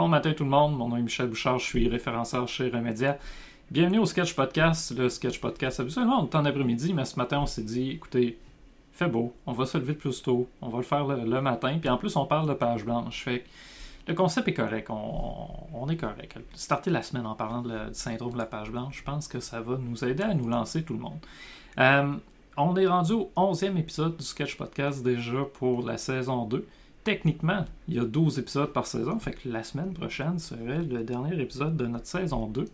Bon matin tout le monde, mon nom est Michel Bouchard, je suis référenceur chez Remedia. Bienvenue au Sketch Podcast. Le Sketch Podcast, habituellement, on est en après-midi, mais ce matin, on s'est dit, écoutez, fait beau, on va se lever plus tôt, on va le faire le, matin, puis en plus, on parle de page blanche. Fait le concept est correct, on, est correct. Starter la semaine en parlant du syndrome de la page blanche, je pense que ça va nous aider à nous lancer tout le monde. Euh, on est rendu au 11e épisode du Sketch Podcast déjà pour la saison 2 techniquement, il y a 12 épisodes par saison, fait que la semaine prochaine serait le dernier épisode de notre saison 2.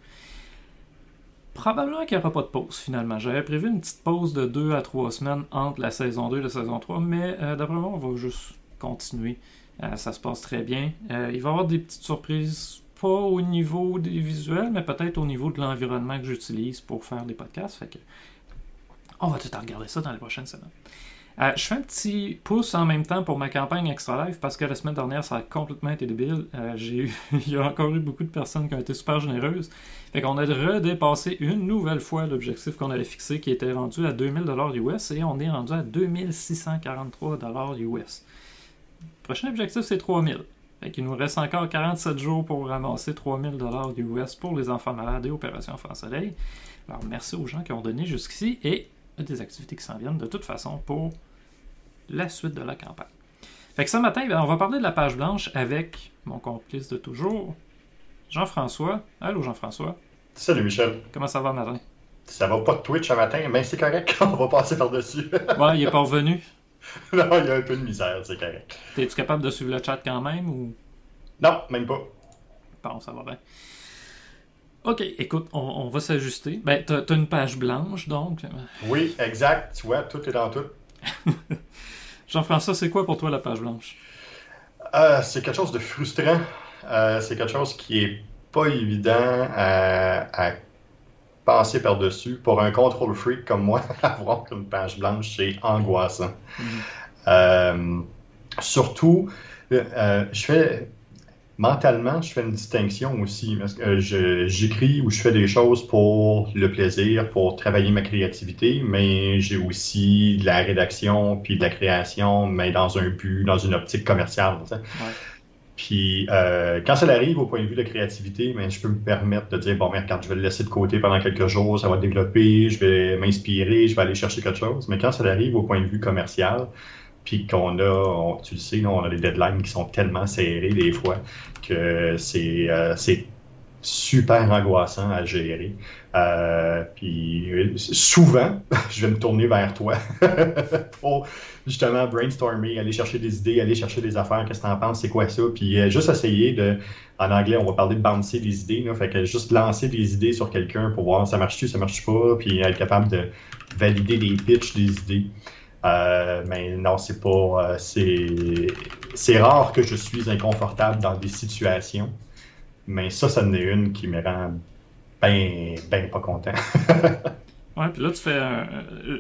Probablement qu'il n'y aura pas de pause finalement. J'avais prévu une petite pause de 2 à 3 semaines entre la saison 2 et la saison 3, mais euh, d'après moi, on va juste continuer. Euh, ça se passe très bien. Euh, il va y avoir des petites surprises, pas au niveau des visuels, mais peut-être au niveau de l'environnement que j'utilise pour faire des podcasts. Fait que on va tout regarder ça dans les prochaines semaines. Euh, je fais un petit pouce en même temps pour ma campagne Extra Life parce que la semaine dernière, ça a complètement été débile. Euh, j'ai il y a encore eu beaucoup de personnes qui ont été super généreuses. Fait qu'on a redépassé une nouvelle fois l'objectif qu'on avait fixé qui était rendu à 2000 US et on est rendu à 2643 US. Le prochain objectif, c'est 3000. Fait qu'il nous reste encore 47 jours pour ramasser 3000 US pour les enfants malades et Opération France Soleil. Alors, merci aux gens qui ont donné jusqu'ici et des activités qui s'en viennent de toute façon pour la suite de la campagne. Fait que ce matin, ben, on va parler de la page blanche avec mon complice de toujours, Jean-François. Allô Jean-François. Salut Michel. Comment ça va matin? Ça va pas de Twitch ce matin, mais c'est correct, on va passer par-dessus. ouais, il est pas revenu. non, il y a un peu de misère, c'est correct. T'es-tu capable de suivre le chat quand même ou? Non, même pas. Bon, ça va bien. OK, écoute, on, va s'ajuster. Ben, t'as as une page blanche, donc. Oui, exact. Tu vois, tout est dans tout. Jean-François, c'est quoi pour toi la page blanche? Euh, c'est quelque chose de frustrant. Euh, c'est quelque chose qui est pas évident à, passer par-dessus. Pour un contrôle freak comme moi, avoir une page blanche, c'est angoissant. Mm-hmm. Euh, surtout, je fais mentalement, je fais une distinction aussi. j'écris ou je fais des choses pour le plaisir, pour travailler ma créativité, mais j'ai aussi de la rédaction puis de la création, mais dans un but, dans une optique commerciale. Puis euh, quand ça arrive au point de vue de créativité, mais ben, je peux me permettre de dire bon, mais regarde, je vais le laisser de côté pendant quelques jours, ça va développer, je vais m'inspirer, je vais aller chercher quelque chose. Mais quand ça arrive au point de vue commercial, puis qu'on a, tu le sais, on a des deadlines qui sont tellement serrés des fois que c'est euh, super angoissant à gérer. Euh, puis souvent, je vais me tourner vers toi pour justement brainstormer, aller chercher des idées, aller chercher des affaires, qu'est-ce que tu en penses, c'est quoi ça, puis euh, juste essayer de, en anglais, on va parler de bouncer des idées, là, fait que juste lancer des idées sur quelqu'un pour voir ça marche-tu, ça marche pas, puis être capable de valider des pitches des idées. Euh, mais non, c'est pas. Euh, c'est rare que je suis inconfortable dans des situations. Mais ça, ça en est une qui me rend bien ben pas content. ouais, puis là, tu fais.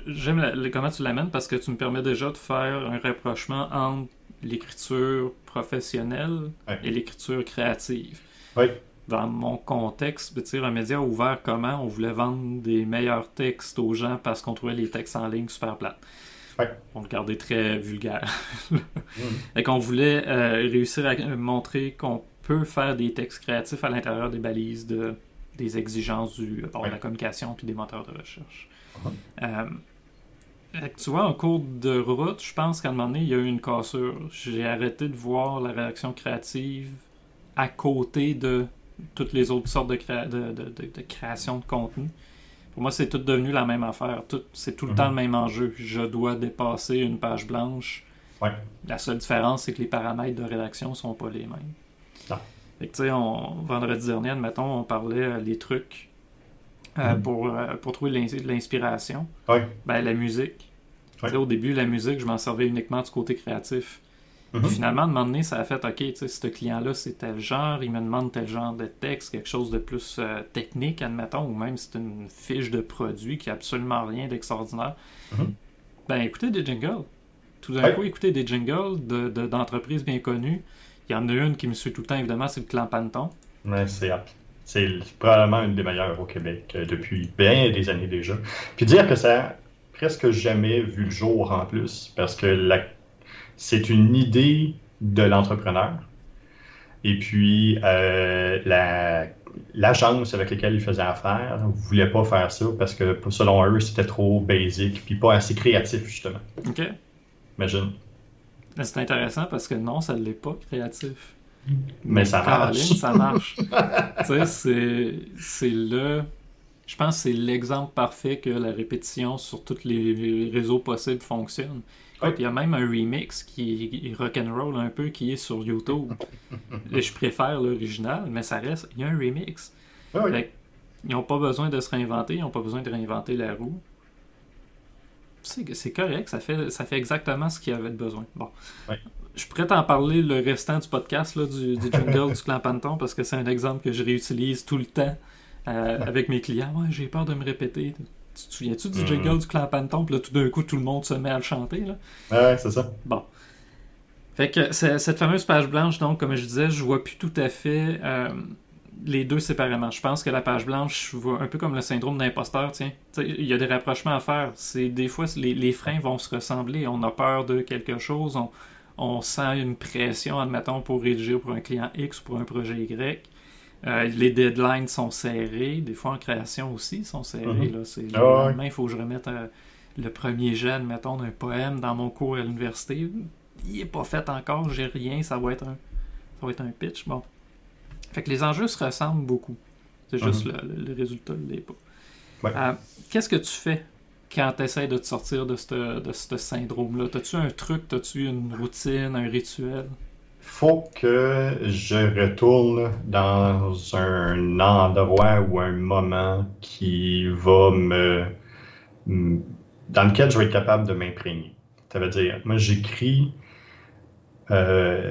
J'aime comment tu l'amènes parce que tu me permets déjà de faire un rapprochement entre l'écriture professionnelle et l'écriture créative. Oui. Dans mon contexte, un média ouvert comment on voulait vendre des meilleurs textes aux gens parce qu'on trouvait les textes en ligne super plates. On le gardait très vulgaire. Et qu'on voulait euh, réussir à montrer qu'on peut faire des textes créatifs à l'intérieur des balises de, des exigences du, de la communication puis des moteurs de recherche. Uh-huh. Euh, tu vois, en cours de route, je pense qu'à un moment donné, il y a eu une cassure. J'ai arrêté de voir la réaction créative à côté de toutes les autres sortes de, de, de création de contenu. Pour moi, c'est tout devenu la même affaire. c'est tout le temps le mhm. même enjeu. Je dois dépasser une page blanche. La seule différence, c'est que les paramètres de rédaction sont pas les mêmes. Fait que, on, vendredi dernier, admettons, on parlait euh, des trucs euh, mhm. pour, euh, pour trouver de l'inspiration. Ben, la musique. Au début, la musique, je m'en servais uniquement du côté créatif. Mhm. Finalement, à un moment donné, ça a fait OK, tu sais, ce client-là, c'est tel genre, il me demande tel genre de texte, quelque chose de plus euh, technique, admettons, ou même c'est une fiche de produit qui n'a absolument rien d'extraordinaire. Mhm. Ben, écoutez des jingles. Tout d'un coup, écoutez des jingles d'entreprises bien connues. Il y en a une qui me suit tout le temps, évidemment, c'est le clan Panton. Ouais, c'est c'est probablement une des meilleures au Québec euh, depuis bien des années déjà. Puis dire que ça a presque jamais vu le jour en plus, parce que la c'est une idée de l'entrepreneur. Et puis, euh, l'agence avec laquelle ils faisaient affaire ne voulait pas faire ça parce que selon eux, c'était trop basic puis pas assez créatif, justement. OK. Imagine. C'est intéressant parce que non, ça ne l'est pas créatif. Mais, ça marche. ça marche. tu sais, c'est le. Je pense que c'est l'exemple parfait que la répétition sur tous les réseaux possibles fonctionne. Il y a même un remix qui est rock'n'roll un peu qui est sur YouTube. je préfère l'original, mais ça reste. Il y a un remix. Ah ils n'ont pas besoin de se réinventer, ils n'ont pas besoin de réinventer la roue. C'est correct, ça fait, ça fait exactement ce qu'il y avait besoin. Bon. Je pourrais t'en parler le restant du podcast là, du, du jingle du clan Panton parce que c'est un exemple que je réutilise tout le temps euh, avec mes clients. Ouais, j'ai peur de me répéter. Tu te souviens-tu du jingle mm. du clan Panton? Puis là, tout d'un coup, tout le monde se met à le chanter. Là? Ouais, c'est ça. Bon. Fait que cette fameuse page blanche, donc, comme je disais, je vois plus tout à fait euh, les deux séparément. Je pense que la page blanche, je vois un peu comme le syndrome d'imposteur, tiens. Il y a des rapprochements à faire. C'est Des fois, les, les, freins vont se ressembler. On a peur de quelque chose. On, on sent une pression, admettons, pour rédiger pour un client X ou pour un projet Y. Euh, les deadlines sont serrés. Des fois, en création aussi, ils sont serrés. Mhm. là. C'est, ah il faut que je remette euh, le premier jet, mettons, d'un poème dans mon cours à l'université. Il n'est pas fait encore, j'ai rien, ça va être un, ça va être un pitch. Bon. Fait que les enjeux se ressemblent beaucoup. C'est juste mhm. le, résultat l'est pas. Euh, qu'est-ce que tu fais quand tu essaies de te sortir de ce de ce syndrome-là? As-tu un truc, as-tu une routine, un rituel? Faut que je retourne dans un endroit ou un moment qui va me. dans lequel je vais être capable de m'imprégner. Ça veut dire, moi j'écris. Euh,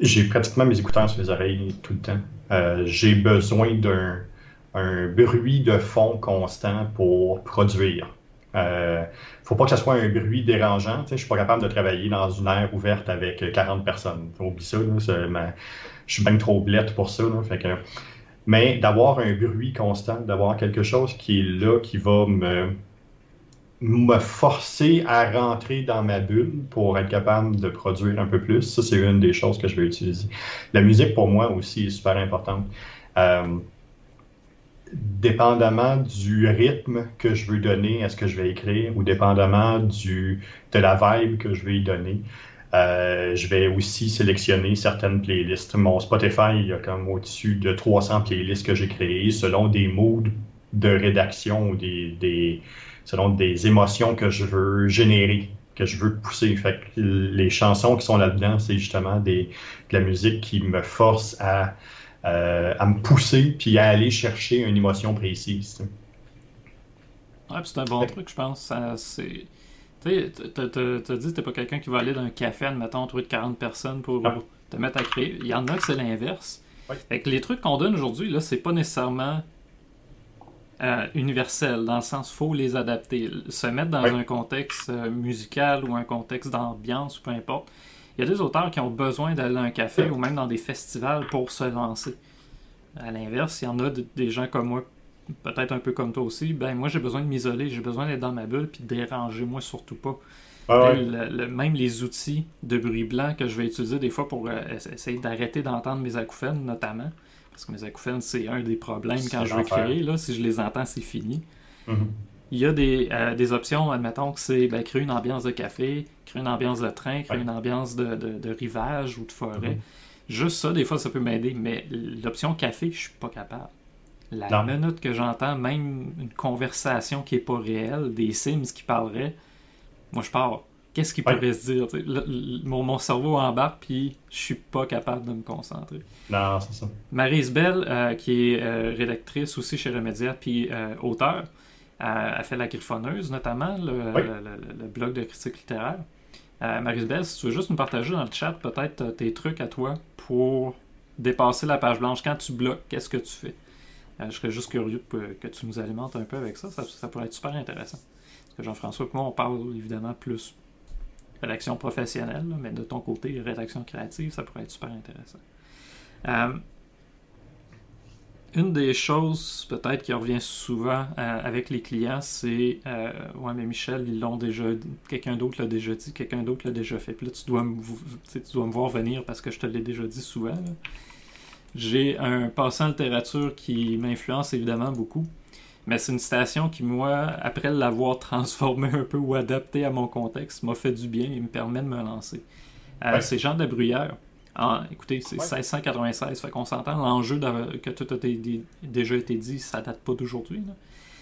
j'ai pratiquement mes écouteurs sur les oreilles tout le temps. Euh, j'ai besoin d'un bruit de fond constant pour produire. Euh, faut pas que ce soit un bruit dérangeant. Je suis pas capable de travailler dans une aire ouverte avec 40 personnes. Oublie ça. Je suis bien trop blette pour ça. Mais d'avoir un bruit constant, d'avoir quelque chose qui est là, qui va me, me forcer à rentrer dans ma bulle pour être capable de produire un peu plus, ça, c'est une des choses que je vais utiliser. La musique, pour moi aussi, est super importante. Euh, dépendamment du rythme que je veux donner à ce que je vais écrire ou dépendamment du, de la vibe que je vais y donner, euh, je vais aussi sélectionner certaines playlists. Mon Spotify, il y a comme au-dessus de 300 playlists que j'ai créées selon des moods de rédaction ou des, selon des émotions que je veux générer, que je veux pousser. Fait les chansons qui sont là-dedans, c'est justement des, de la musique qui me force à euh, à me pousser puis à aller chercher une émotion précise. Ouais, c'est un bon truc, je pense. c'est... Tu t'as dit que t'es pas quelqu'un qui va aller dans un café, admettons, trouver de 40 personnes pour te mettre à créer. Il y en a que c'est l'inverse. les trucs qu'on donne aujourd'hui, là, c'est pas nécessairement euh, universel, dans le sens faut les adapter. Se mettre dans un contexte euh, musical ou un contexte d'ambiance ou peu importe. Il y a des auteurs qui ont besoin d'aller dans un café ou même dans des festivals pour se lancer. À l'inverse, il y en a des gens comme moi, peut-être un peu comme toi aussi, ben moi j'ai besoin de m'isoler, j'ai besoin d'être dans ma bulle puis de déranger moi surtout pas. Ah même les outils de bruit blanc que je vais utiliser des fois pour euh, essayer d'arrêter d'entendre mes acouphènes notamment, parce que mes acouphènes c'est un des problèmes quand je veux créer, là, si je les entends c'est fini. Mm-hmm. Il y a des, euh, des options, admettons que c'est ben, créer une ambiance de café, créer une ambiance de train, créer une ambiance de, de, rivage ou de forêt. Mhm. Juste ça, des fois, ça peut m'aider, mais l'option café, je suis pas capable. La minute que j'entends même une conversation qui est pas réelle, des Sims qui parleraient, moi je pars. Qu'est-ce qu'il pourrait se dire? mon, mon, cerveau embarque, puis je suis pas capable de me concentrer. Non, c'est ça. Marise Bell, euh, qui est euh, rédactrice aussi chez Remedia, puis auteur, a fait La Griffonneuse, notamment, le, blog de critique littéraire. Euh, Marie-Belle, si tu veux juste nous partager dans le chat peut-être euh, tes trucs à toi pour dépasser la page blanche. Quand tu bloques, qu'est-ce que tu fais? Euh, je serais juste curieux que tu nous alimentes un peu avec ça. Ça, pourrait être super intéressant. Parce que Jean-François et moi, on parle évidemment plus rédaction professionnelle, mais de ton côté, rédaction créative, ça pourrait être super intéressant. Euh, une des choses peut-être qui revient souvent euh, avec les clients, c'est euh, Ouais, mais Michel, ils l'ont déjà quelqu'un d'autre l'a déjà dit, quelqu'un d'autre l'a déjà fait. Puis là, tu dois, me, tu dois me voir venir parce que je te l'ai déjà dit souvent. J'ai un passant littérature qui m'influence évidemment beaucoup. Mais c'est une citation qui, moi, après l'avoir transformée un peu ou adaptée à mon contexte, m'a fait du bien et me permet de me lancer. Euh, c'est Jean de Bruyère. Ah, écoutez, c'est 1696, fait qu'on s'entend. L'enjeu que tout a déjà été dit, ça date pas d'aujourd'hui.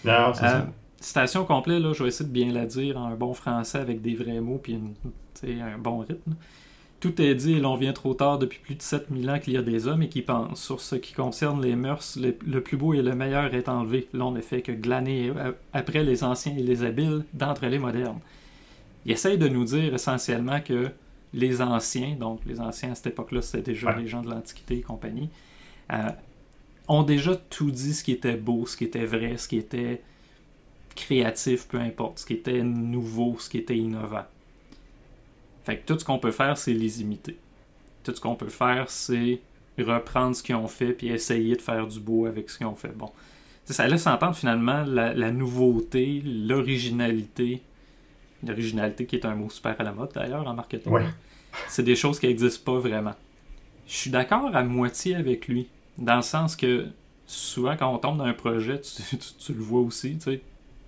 Non, c'est ça. Citation complète, là, je vais essayer de bien la dire en un bon français avec des vrais mots puis un bon rythme. Tout est dit et l'on vient trop tard depuis plus de 7000 ans qu'il y a des hommes et qui pensent. Sur ce qui concerne les mœurs, le, plus beau et le meilleur est enlevé. L'on ne fait que glaner euh, après les anciens et les habiles d'entre les modernes. Il essaye de nous dire essentiellement que les anciens, donc les anciens à cette époque-là, c'était déjà les gens de l'Antiquité et compagnie, euh, ont déjà tout dit ce qui était beau, ce qui était vrai, ce qui était créatif, peu importe, ce qui était nouveau, ce qui était innovant. Fait que tout ce qu'on peut faire, c'est les imiter. Tout ce qu'on peut faire, c'est reprendre ce qu'ils ont fait puis essayer de faire du beau avec ce qu'ils ont fait. Bon. ça laisse entendre finalement la, nouveauté, l'originalité. L'originalité qui est un mot super à la mode d'ailleurs en marketing. C'est des choses qui n'existent pas vraiment. Je suis d'accord à moitié avec lui. Dans le sens que souvent quand on tombe dans un projet, tu, le vois aussi, tu sais,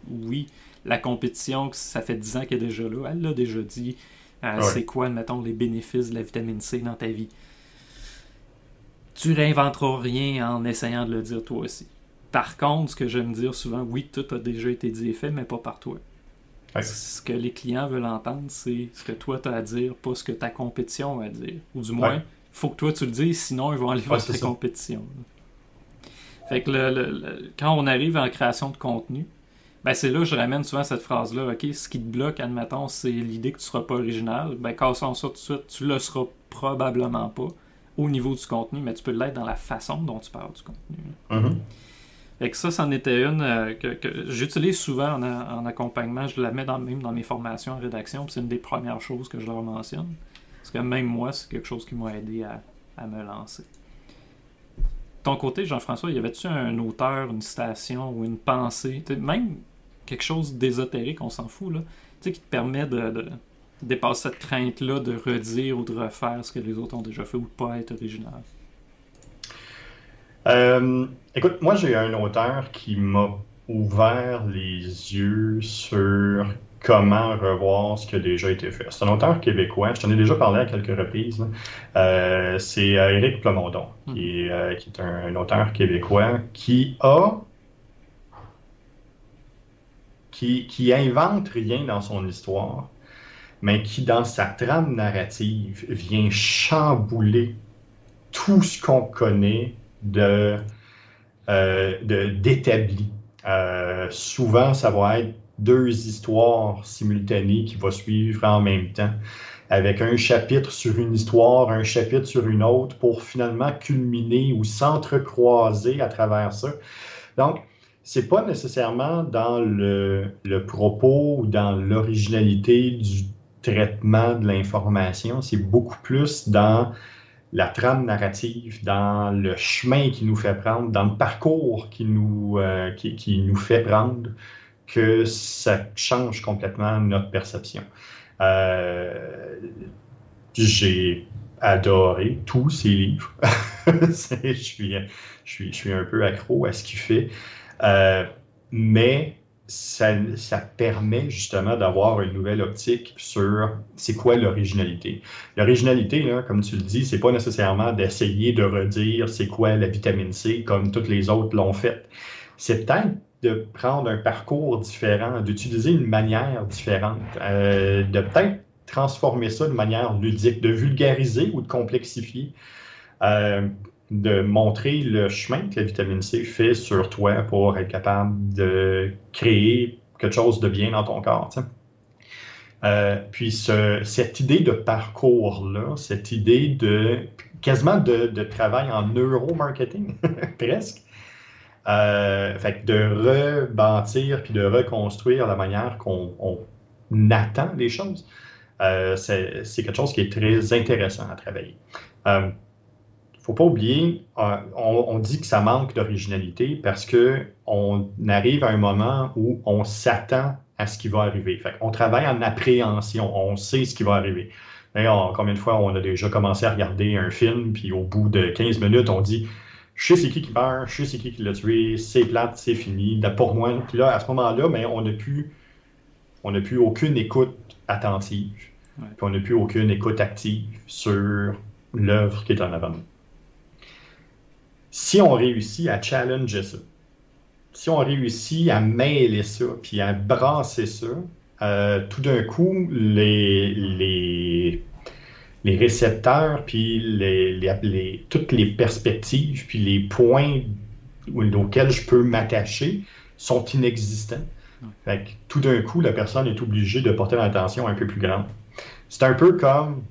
oui, la compétition, ça fait 10 ans qu'elle est déjà là, elle l'a déjà dit, c'est quoi, mettons, les bénéfices de la vitamine C dans ta vie? Tu réinventeras rien en essayant de le dire toi aussi. Par contre, ce que j'aime dire souvent, oui, tout a déjà été dit et fait, mais pas par toi. Ce que les clients veulent entendre, c'est ce que toi tu as à dire, pas ce que ta compétition a à dire. Ou du moins, il faut que toi tu le dises, sinon ils vont aller voir ta compétition. Fait que quand on arrive en création de contenu, ben c'est là que je ramène souvent cette phrase-là. OK, ce qui te bloque, admettons, c'est l'idée que tu ne seras pas original. Ben, cassons ça tout de suite. Tu le seras probablement pas au niveau du contenu, mais tu peux l'être dans la façon dont tu parles du contenu. Fait que ça, c'en était une euh, que, j'utilise souvent en, accompagnement. Je la mets même dans mes formations en rédaction. C'est une des premières choses que je leur mentionne. Parce que même moi, c'est quelque chose qui m'a aidé à, me lancer ton côté, Jean-François, y avait-tu un auteur, une citation ou une pensée, même quelque chose d'ésotérique, on s'en fout, là, qui te permet de, dépasser cette crainte-là de redire ou de refaire ce que les autres ont déjà fait ou de pas être original? Euh, écoute, moi j'ai un auteur qui m'a ouvert les yeux sur comment revoir ce qui a déjà été fait. C'est un auteur québécois, je t'en ai déjà parlé à quelques reprises. Euh, c'est euh, Éric Plamondon, qui, est, qui est un, auteur québécois qui a qui, invente rien dans son histoire, mais qui, dans sa trame narrative, vient chambouler tout ce qu'on connaît de, euh, d'établi. Euh, souvent, ça va être deux histoires simultanées qui vont suivre en même temps, avec un chapitre sur une histoire, un chapitre sur une autre, pour finalement culminer ou s'entrecroiser à travers ça. Donc, c'est pas nécessairement dans le, propos ou dans l'originalité du traitement de l'information, c'est beaucoup plus dans la trame narrative, dans le chemin qui nous fait prendre, dans le parcours qui nous, euh, qui, nous fait prendre, que ça change complètement notre perception. Euh, j'ai adoré tous ces livres. je, suis, je, suis, je suis un peu accro à ce qu'il fait. Euh, mais ça, permet justement d'avoir une nouvelle optique sur c'est quoi l'originalité. L'originalité, comme tu le dis, c'est pas nécessairement d'essayer de redire c'est quoi la vitamine C comme toutes les autres l'ont fait. C'est peut-être de prendre un parcours différent, d'utiliser une manière différente, euh, de peut-être transformer ça de manière ludique, de vulgariser ou de complexifier. Euh, de montrer le chemin que la vitamine C fait sur toi pour être capable de créer quelque chose de bien dans ton corps. Euh, puis cette idée de parcours-là, cette idée de quasiment de, travail en neuromarketing, presque, euh, fait de rebâtir puis de reconstruire la manière qu'on attend les choses, euh, c'est quelque chose qui est très intéressant à travailler faut pas oublier, euh, on, dit que ça manque d'originalité parce qu'on arrive à un moment où on s'attend à ce qui va arriver. on travaille en appréhension, on sait ce qui va arriver. combien de fois on a déjà commencé à regarder un film, puis au bout de 15 minutes, on dit je sais c'est qui qui meurt, je sais c'est qui qui l'a tué, c'est plate, c'est fini. pour moi, puis là, à ce moment-là, mais on n'a plus, on n'a plus aucune écoute attentive, puis on n'a plus aucune écoute active sur l'œuvre qui est en avant Si on réussit à challenger ça, si on réussit à mêler ça, puis à brasser ça, euh, tout d'un coup, les, les les récepteurs, puis les, toutes les perspectives, puis les points auxquels je peux m'attacher sont inexistants. Fait tout d'un coup, la personne est obligée de porter l'attention un peu plus grande. C'est un peu comme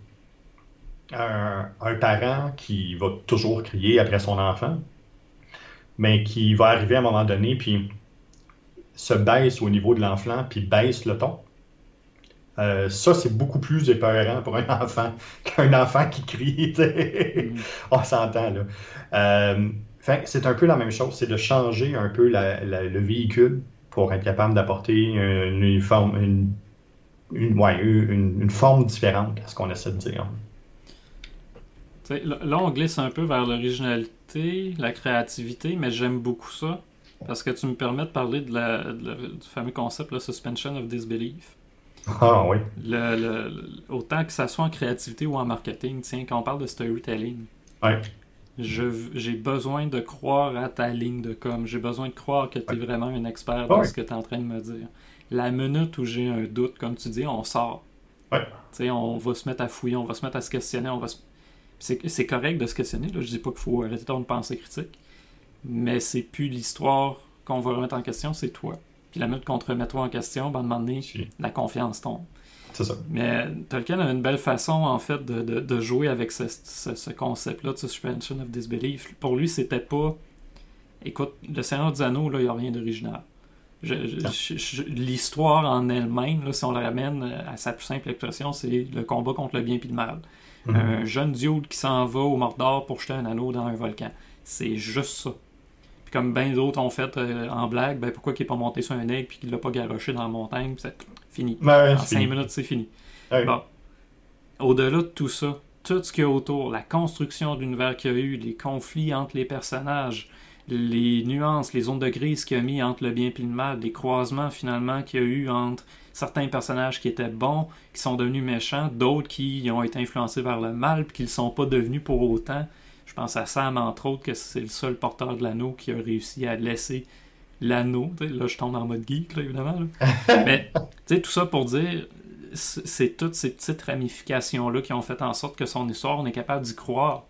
un, parent qui va toujours crier après son enfant, mais qui va arriver à un moment donné, puis se baisse au niveau de l'enfant, puis baisse le ton. Euh, ça, c'est beaucoup plus épeurant pour un enfant qu'un enfant qui crie. Mm. On s'entend, là. Euh, c'est un peu la même chose, c'est de changer un peu le véhicule pour être capable d'apporter une, forme, une, forme différente à ce qu'on essaie de dire. Là, on glisse un peu vers l'originalité, la créativité, mais j'aime beaucoup ça parce que tu me permets de parler de du fameux concept, la suspension of disbelief. Ah oui. autant que ça soit en créativité ou en marketing, tiens, quand on parle de storytelling, j'ai besoin de croire à ta ligne de com. J'ai besoin de croire que tu es vraiment un expert dans ce que tu es en train de me dire. La minute où j'ai un doute, comme tu dis, on sort. On va se mettre à fouiller, on va se mettre à se questionner. On va C'est correct de se questionner. Là. Je dis pas qu'il faut arrêter ton pensée critique. Mais c'est plus l'histoire qu'on va remettre en question, c'est toi. Puis la minute qu'on te remet toi en question, ben, à un moment donné, la confiance tombe. C'est ça. Mais Tolkien a une belle façon, en fait, de, de, jouer avec ce, ce, concept-là de suspension of disbelief. Pour lui, c'était pas. Écoute, le Seigneur des Anneaux, là, il n'y a rien d'original. L'histoire en elle-même, si on la ramène à sa plus simple expression, c'est le combat contre le bien et le mal. Mm-hmm. Un jeune dude qui s'en va au Mordor pour jeter un anneau dans un volcan. C'est juste ça comme bien d'autres ont fait euh, en blague, ben pourquoi il n'est pas monté sur un aigle puis qu'il l'a pas garoché dans la montagne, c'est fini. en cinq minutes, c'est fini. Bon. Au-delà de tout ça, tout ce qu'il y a autour, la construction de l'univers qu'il y a eu, les conflits entre les personnages, les nuances, les zones de grise qu'il y a mis entre le bien et le mal, les croisements finalement qu'il y a eu entre certains personnages qui étaient bons, qui sont devenus méchants, d'autres qui ont été influencés vers le mal, puis qui ne le sont pas devenus pour autant. Je pense à Sam, entre autres, que c'est le seul porteur de l'anneau qui a réussi à laisser l'anneau. Là, je tombe en mode geek, là, évidemment. Mais, tu sais, tout ça pour dire, c'est toutes ces petites ramifications-là qui ont fait en sorte que son histoire, on est capable d'y croire.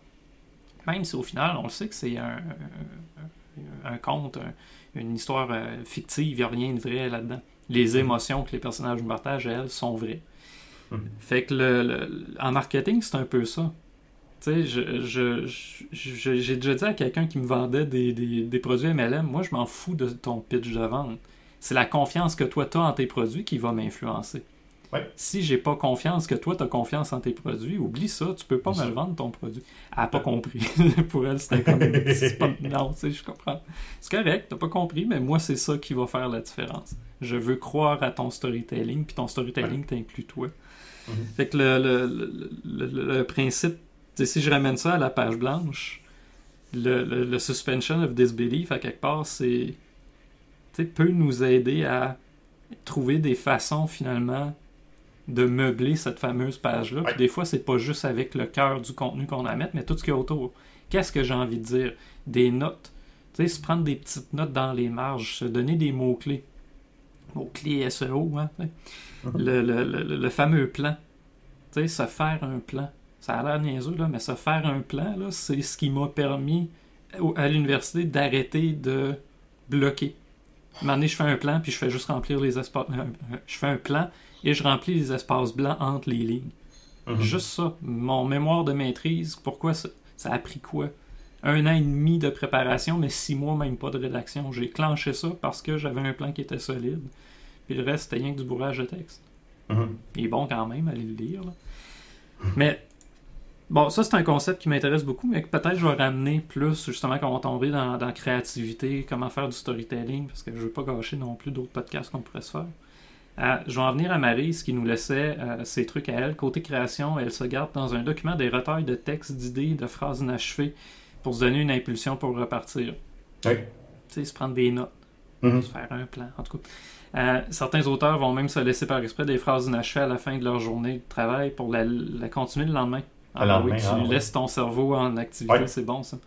Même si au final, on le sait que c'est un, un, conte, une histoire euh, fictive, il n'y a rien de vrai là-dedans. Les émotions que les personnages nous partagent, elles, sont vraies. Mm-hmm. Fait que le, en marketing, c'est un peu ça. Tu sais, j'ai déjà dit à quelqu'un qui me vendait des, produits MLM, moi, je m'en fous de ton pitch de vente. C'est la confiance que toi, tu as en tes produits qui va m'influencer. Si j'ai pas confiance que toi, tu as confiance en tes produits, oublie ça, tu peux pas me le vendre ton produit. Elle n'a pas compris. Pour elle, c'était comme. Non, tu sais, je comprends. C'est correct, t'as pas compris, mais moi, c'est ça qui va faire la différence. Je veux croire à ton storytelling, puis ton storytelling t'inclut toi. Mm-hmm. Fait que le principe si je ramène ça à la page blanche, le, suspension of disbelief, à quelque part, c'est peut nous aider à trouver des façons finalement de meubler cette fameuse page-là. Des fois, c'est pas juste avec le cœur du contenu qu'on a à mettre, mais tout ce qu'il y a autour. Qu'est-ce que j'ai envie de dire? Des notes. Tu sais, se prendre des petites notes dans les marges, se donner des mots-clés. Mots-clés SEO, hein? Mm-hmm. le, le, le, fameux plan. Tu sais, se faire un plan ça a l'air niaiseux, là, mais se faire un plan, c'est ce qui m'a permis à l'université d'arrêter de bloquer. À je fais un plan, puis je fais juste remplir les espaces. Euh, euh, je fais un plan et je remplis les espaces blancs entre les lignes. Mhm. Juste ça. Mon mémoire de maîtrise, pourquoi ça, ça, a pris quoi? Un an et demi de préparation, mais six mois même pas de rédaction. J'ai clenché ça parce que j'avais un plan qui était solide. Puis le reste, c'était rien que du bourrage de texte. Mhm. Il est bon quand même, allez le lire. Mais Bon, ça, c'est un concept qui m'intéresse beaucoup, mais peut-être je vais ramener plus, justement, quand on va tomber dans, la créativité, comment faire du storytelling, parce que je veux pas gâcher non plus d'autres podcasts qu'on pourrait se faire. Je vais en venir à Marise qui nous laissait ses trucs à elle. Côté création, elle se garde dans un document des retails de textes, d'idées, de phrases inachevées pour se donner une impulsion pour repartir. Oui. Tu sais, se prendre des notes, Mhm. se faire un plan, en tout cas. Euh, certains auteurs vont même se laisser par exprès des phrases inachevées à la fin de leur journée de travail pour la, la continuer le lendemain. Le lendemain, oui, tu ah, ouais. laisses ton cerveau en activité, Ouais. c'est bon ça.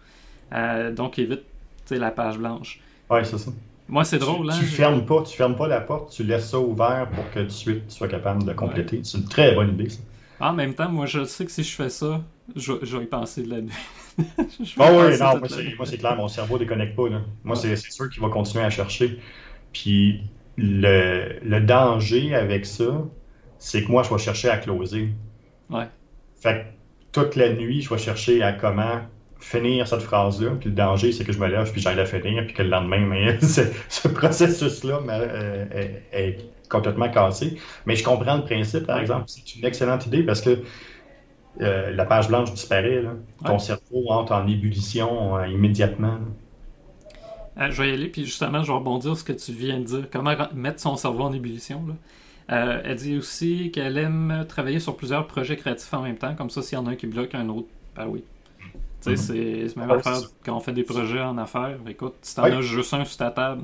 Euh, donc évite la page blanche. Ouais, c'est ça. Moi, c'est drôle, tu, hein? tu fermes pas, tu fermes pas la porte, tu laisses ça ouvert pour que tout de suite tu sois capable de le compléter. C'est une très bonne idée, ça. En même temps, moi, je sais que si je fais ça, je, je vais y penser de la nuit. Ah oui, non, moi c'est, clair, mon cerveau déconnecte pas. Là. Moi, Ouais. c'est sûr qu'il va continuer à chercher. Puis le, le danger avec ça, c'est que moi, je vais chercher à closer. Ouais. Fait que toute la nuit, je vais chercher à comment finir cette phrase-là. Puis le danger, c'est que je me lève puis j'aille la finir, puis que le lendemain, mais c'est- ce processus-là euh, est, est complètement cassé. Mais je comprends le principe, par exemple. C'est une excellente idée parce que euh, la page blanche disparaît. Là. Ton Ouais. cerveau entre en ébullition euh, immédiatement. Euh, je vais y aller, puis justement, je vais rebondir sur ce que tu viens de dire. Comment mettre son cerveau en ébullition. Là. Euh, elle dit aussi qu'elle aime travailler sur plusieurs projets créatifs en même temps. Comme ça, s'il y en a un qui bloque, un autre, ben oui. Tu sais, Mhm. c'est c'est même Ouais, affaire quand on fait des projets en affaires. Écoute, si t'en Ouais. as juste un sur ta table,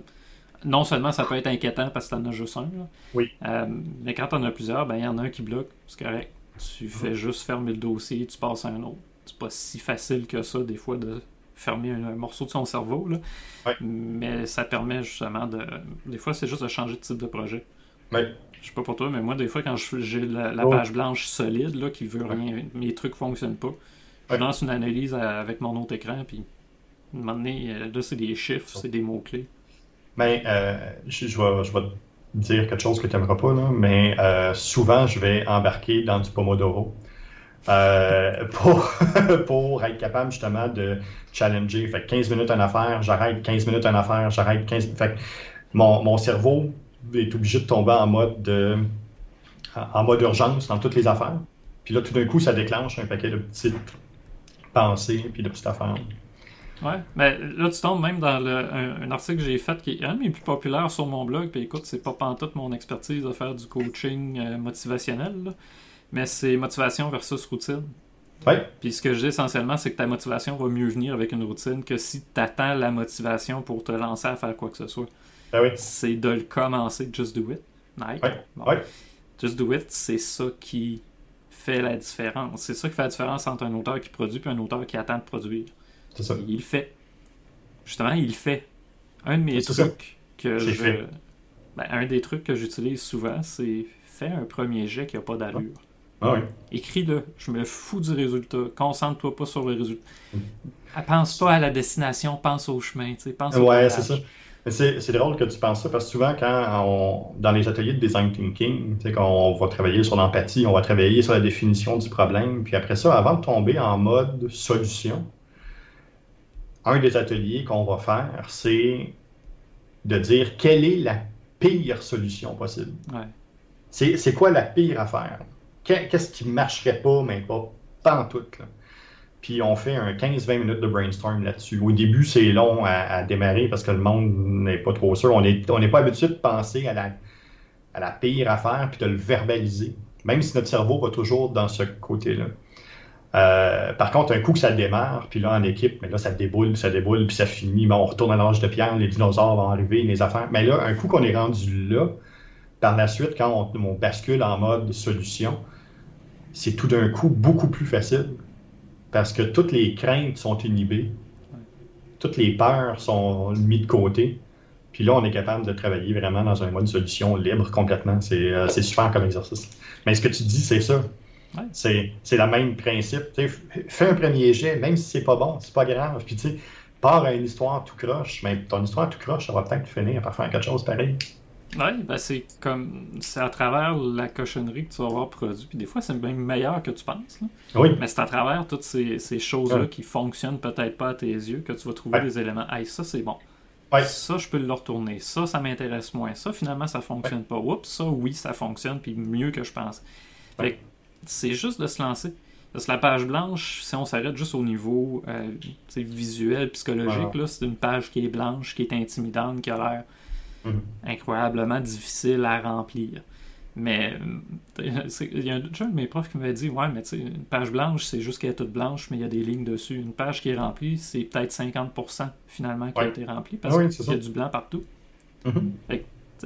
non seulement ça peut être inquiétant parce que t'en as juste un, là, Oui. euh, mais quand t'en as plusieurs, ben il y en a un qui bloque, c'est correct. Tu Mhm. fais juste fermer le dossier, tu passes à un autre. C'est pas si facile que ça, des fois, de fermer un, un morceau de son cerveau, là. Ouais. mais ça permet justement de. Des fois, c'est juste de changer de type de projet. Ouais. Je sais pas pour toi, mais moi, des fois, quand je- j'ai la, la Ouais. page blanche solide, là, qui veut rien, mes trucs fonctionnent pas, je lance une analyse avec mon autre écran, puis à un moment donné, euh, là, c'est des chiffres, c'est des mots-clés. Mais euh, je, je vais, je vais te dire quelque chose que tu n'aimeras pas, là, mais euh, souvent, je vais embarquer dans du Pomodoro euh, pour, pour être capable justement de challenger. Fait que 15 minutes en affaire, j'arrête 15 minutes en affaire, j'arrête 15 Fait que mon, mon cerveau est obligé de tomber en mode de, en mode urgence dans toutes les affaires. Puis là, tout d'un coup, ça déclenche un paquet de petites pensées puis de petites affaires. Ouais, mais là, tu tombes même dans le, un, un article que j'ai fait qui est un de mes plus populaires sur mon blog. Puis écoute, c'est pas pantoute mon expertise de faire du coaching euh, motivationnel, là, mais c'est motivation versus routine. Ouais. Puis ce que je dis essentiellement, c'est que ta motivation va mieux venir avec une routine que si tu attends la motivation pour te lancer à faire quoi que ce soit. Ben oui. C'est de le commencer, just do it. Nike. Ouais, Bon. ouais. Just do it, c'est ça qui fait la différence. C'est ça qui fait la différence entre un auteur qui produit et un auteur qui attend de produire. C'est ça. Il fait. Justement, il fait. Un de mes ça. trucs que je. fait. Ben, un des trucs que j'utilise souvent, c'est faire un premier jet qui n'a pas d'allure. Ah oui. Écris-le. Je me fous du résultat. Concentre-toi pas sur le résultat. Mm. Ah, Pense pas à la destination, pense au chemin. tu sais, Pense au Ouais, c'est ça. C'est drôle que tu penses ça parce que souvent, quand on, dans les ateliers de design thinking, quand on va travailler sur l'empathie, on va travailler sur la définition du problème, puis après ça, avant de tomber en mode solution, un des ateliers qu'on va faire, c'est de dire quelle est la pire solution possible. Ouais. C'est quoi la pire affaire? Qu'est- Qu'est-ce qui marcherait pas, mais pas, pas en tout, là? Puis on fait un 15-20 minutes de brainstorm là-dessus. Au début, c'est long à, démarrer parce que le monde n'est pas trop sûr. On n'est on pas habitué de penser à la, à la pire affaire puis de le verbaliser. Même si notre cerveau va toujours dans ce côté-là. Euh, par contre, un coup que ça démarre, puis là en équipe, mais là ça déboule, ça déboule, puis ça finit. On retourne à l'âge de pierre, les dinosaures vont arriver, les affaires. Mais là, un coup qu'on est rendu là, par la suite, quand on bascule en mode solution, c'est tout d'un coup beaucoup plus facile parce que toutes les craintes sont inhibées, toutes les peurs sont mises de côté. Puis là, on est capable de travailler vraiment dans un mode solution libre complètement. C'est euh, super comme exercice. Mais ce que tu dis, c'est ça. Ouais. C'est le même principe. Fais un premier jet, même si c'est pas bon, c'est pas grave. Puis tu sais, pars à une histoire tout croche. Mais ton histoire tout croche, ça va peut-être finir par faire quelque chose pareil. Ouais, ben c'est comme. C'est à travers la cochonnerie que tu vas avoir produit. Puis des fois, c'est même meilleur que tu penses. là. Oui, Mais c'est à travers toutes ces, ces choses-là Ouais. qui fonctionnent peut-être pas à tes yeux que tu vas trouver Ouais. des éléments. Hey, ça c'est bon. Ouais. Ça, je peux le retourner. Ça, ça m'intéresse moins. Ça, finalement, ça fonctionne pas. Oups, ça, oui, ça fonctionne. Puis mieux que je pense. Fait c'est juste de se lancer. Parce que la page blanche, si on s'arrête juste au niveau euh, visuel, psychologique, là, c'est une page qui est blanche, qui est intimidante, qui a l'air Mhm. incroyablement difficile à remplir. Mais il y a un déjà un de mes profs qui m'avait dit Ouais, mais tu sais, une page blanche, c'est juste qu'elle est toute blanche, mais il y a des lignes dessus. Une page qui est remplie, c'est peut-être 50% finalement qui a été remplie parce Oui, c'est qu'il y a du blanc partout. Mhm.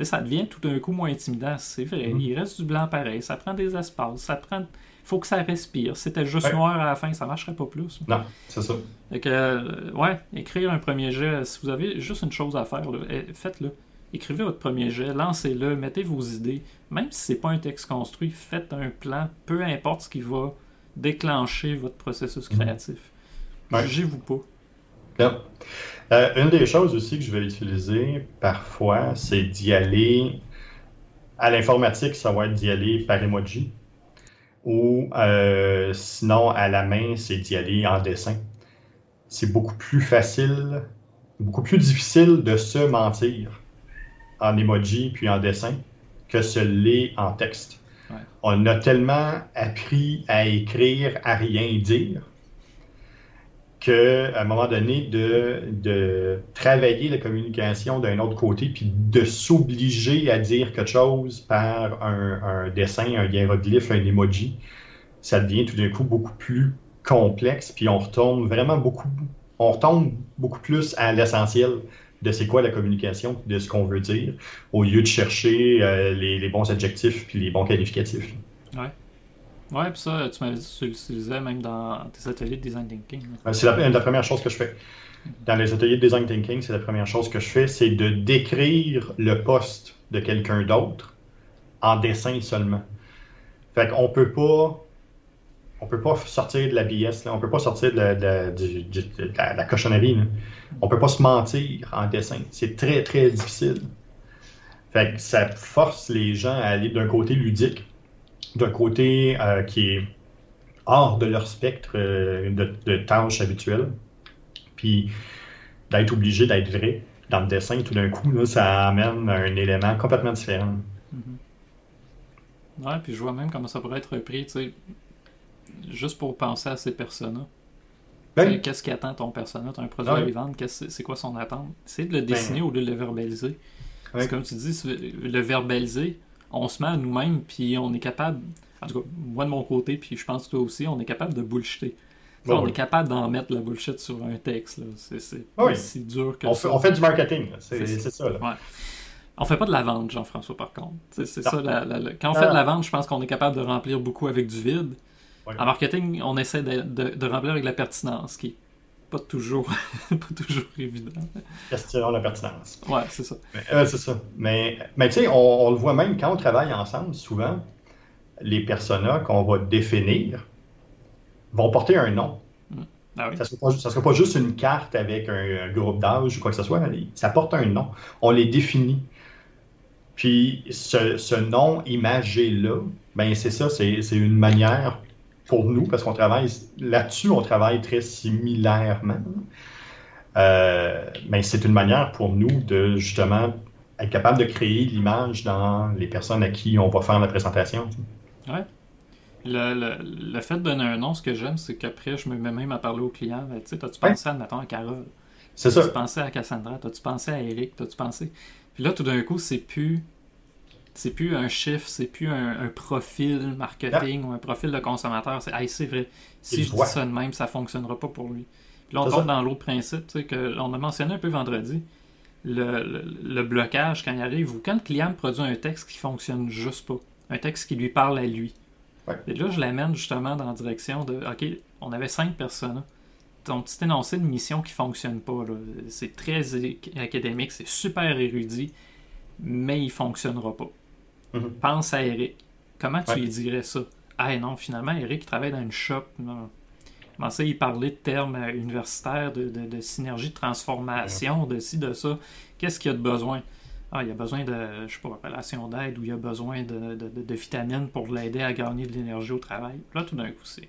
Ça devient tout d'un coup moins intimidant. C'est vrai, Mhm. il reste du blanc pareil. Ça prend des espaces. Ça prend. faut que ça respire. Si c'était juste Ouais. noir à la fin, ça marcherait pas plus. Non, c'est ça. Fait que, euh, ouais, écrire un premier jet, si vous avez juste une chose à faire, eh, faites-le. Écrivez votre premier jet, lancez-le, mettez vos idées. Même si c'est pas un texte construit, faites un plan, peu importe ce qui va déclencher votre processus Mhm. créatif. Ouais. Jugez-vous pas. Euh, une des choses aussi que je vais utiliser parfois, c'est d'y aller à l'informatique, ça va être d'y aller par emoji. Ou euh, sinon, à la main, c'est d'y aller en dessin. C'est beaucoup plus facile, beaucoup plus difficile de se mentir en emoji puis en dessin que se l'est en texte. Ouais. On a tellement appris à écrire, à rien dire, qu'à un moment donné, de, de travailler la communication d'un autre côté, puis de s'obliger à dire quelque chose par un, un dessin, un hiéroglyphe, un emoji, ça devient tout d'un coup beaucoup plus complexe, puis on retourne vraiment beaucoup, on retombe beaucoup plus à l'essentiel de c'est quoi la communication, de ce qu'on veut dire, au lieu de chercher euh, les, les bons adjectifs puis les bons qualificatifs. Ouais, puis ça, tu m'avais dit que tu l'utilisais même dans tes ateliers de design thinking. Euh, C'est la, la première chose que je fais. Dans les ateliers de design thinking, c'est la première chose que je fais, c'est de décrire le poste de quelqu'un d'autre en dessin seulement. Fait qu'on peut pas, on peut pas sortir de la BS, là. on peut pas sortir de la, cochonnerie. Là. On peut pas se mentir en dessin. C'est très très difficile. Fait que ça force les gens à aller d'un côté ludique, d'un côté euh, qui est hors de leur spectre euh, de, tâches habituelles. Puis d'être obligé d'être vrai dans le dessin, tout d'un coup, là, ça amène un élément complètement différent. Ouais, puis je vois même comment ça pourrait être repris, tu sais, juste pour penser à ces personnes-là. Ben, Qu'est-ce qui attend ton personnage? T'as un produit Ouais. à lui vendre, qu'est-ce- c'est quoi son attente? C'est de le dessiner au lieu de le verbaliser. Ouais. C'est comme tu dis, le verbaliser, on se met à nous-mêmes, puis on est capable, en tout cas, moi de mon côté, puis je pense que toi aussi, on est capable de bullshiter. On est capable d'en mettre la bullshit sur un texte. C'est pas ouais. si dur que on, ça. fait, on fait du marketing, c'est ça. Là. Ouais. On fait pas de la vente, Jean-François, par contre. C'est ça. la- la- la- Quand on Ah. fait de la vente, je pense qu'on est capable de remplir beaucoup avec du vide. Ouais. En marketing, on essaie de, de- de remplir avec la pertinence, qui est pas toujours, pas toujours évident. Question la pertinence. Ouais, c'est ça. Mais, euh, c'est ça. Mais, mais tu sais, on, on le voit même quand on travaille ensemble, souvent, les personas qu'on va définir vont porter un nom. Ah oui. Ça ne sera, pas- ça sera pas juste une carte avec un, un groupe d'âge ou quoi que ce soit. Ça porte un nom. On les définit. Puis ce, ce nom imagé-là, ben c'est ça, c'est une manière pour nous, parce qu'on travaille là-dessus, on travaille très similairement. Euh, mais c'est une manière pour nous de justement être capable de créer l'image dans les personnes à qui on va faire la présentation. Le, le- le fait de donner un nom, ce que j'aime, c'est qu'après, je me mets même à parler au client. Ben, Tu sais, t'as-tu Ouais. pensé, admettons, à Carole? C'est ça. T'as-tu pensé à Cassandra? T'as-tu pensé à Eric? T'as-tu pensé... Puis là, tout d'un coup, c'est plus... C'est plus un chiffre, c'est plus un, un profil marketing ou un profil de consommateur. C'est hey, c'est vrai. Si je dis ça de même, ça fonctionnera pas pour lui. Puis là, on tombe ça. dans l'autre principe, que on a mentionné un peu vendredi. Le, le- le blocage quand il arrive, ou quand le client me produit un texte qui fonctionne juste pas, un texte qui lui parle à lui. Ouais. Et là, je l'amène justement dans la direction de OK, on avait cinq personnes. Ton petit énoncé de mission qui fonctionne pas, c'est très académique, c'est super érudit, mais il fonctionnera pas. Mhm. Pense à Eric. Comment tu Ouais. lui dirais ça? Ah non, finalement, Eric il travaille dans une shop. Non. Comment ça, il parlait de termes euh, universitaires, de, de- de synergie, de transformation, de ci, de ça. Qu'est-ce qu'il y a de besoin? Ah, il y a besoin de, je sais pas, relation d'aide ou il y a besoin de, de- de- de vitamines pour l'aider à gagner de l'énergie au travail. Là, tout d'un coup, c'est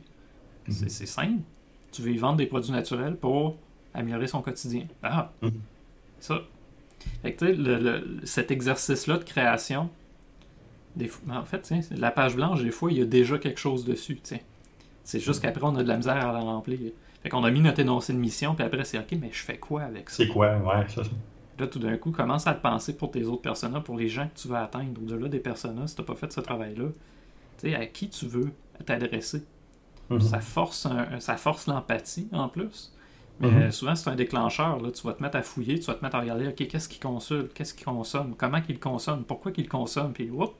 c'est- c'est simple. Tu veux y vendre des produits naturels pour améliorer son quotidien. Ah, Mhm. ça. Fait que, tu sais, le- le- cet exercice-là de création, des fois- en fait, la page blanche, des fois, il y a déjà quelque chose dessus. C'est juste qu'après, on a de la misère à la remplir. Fait qu'on a mis notre énoncé de mission, puis après, c'est OK, mais je fais quoi avec ça? C'est quoi? Ouais, ça. Là, tout d'un coup, commence à te penser pour tes autres personnages, pour les gens que tu veux atteindre, au-delà des personnages, si tu n'as pas fait ce travail-là. Tu sais, à qui tu veux t'adresser? Mhm. Ça force, un- ça force l'empathie en plus. Mais Mhm. euh, souvent, c'est un déclencheur. Là. Tu vas te mettre à fouiller, tu vas te mettre à regarder, OK, qu'est-ce qu'il consulte, qu'est-ce qu'il consomme, comment qu'il consomme, pourquoi qu'il consomme, puis oups,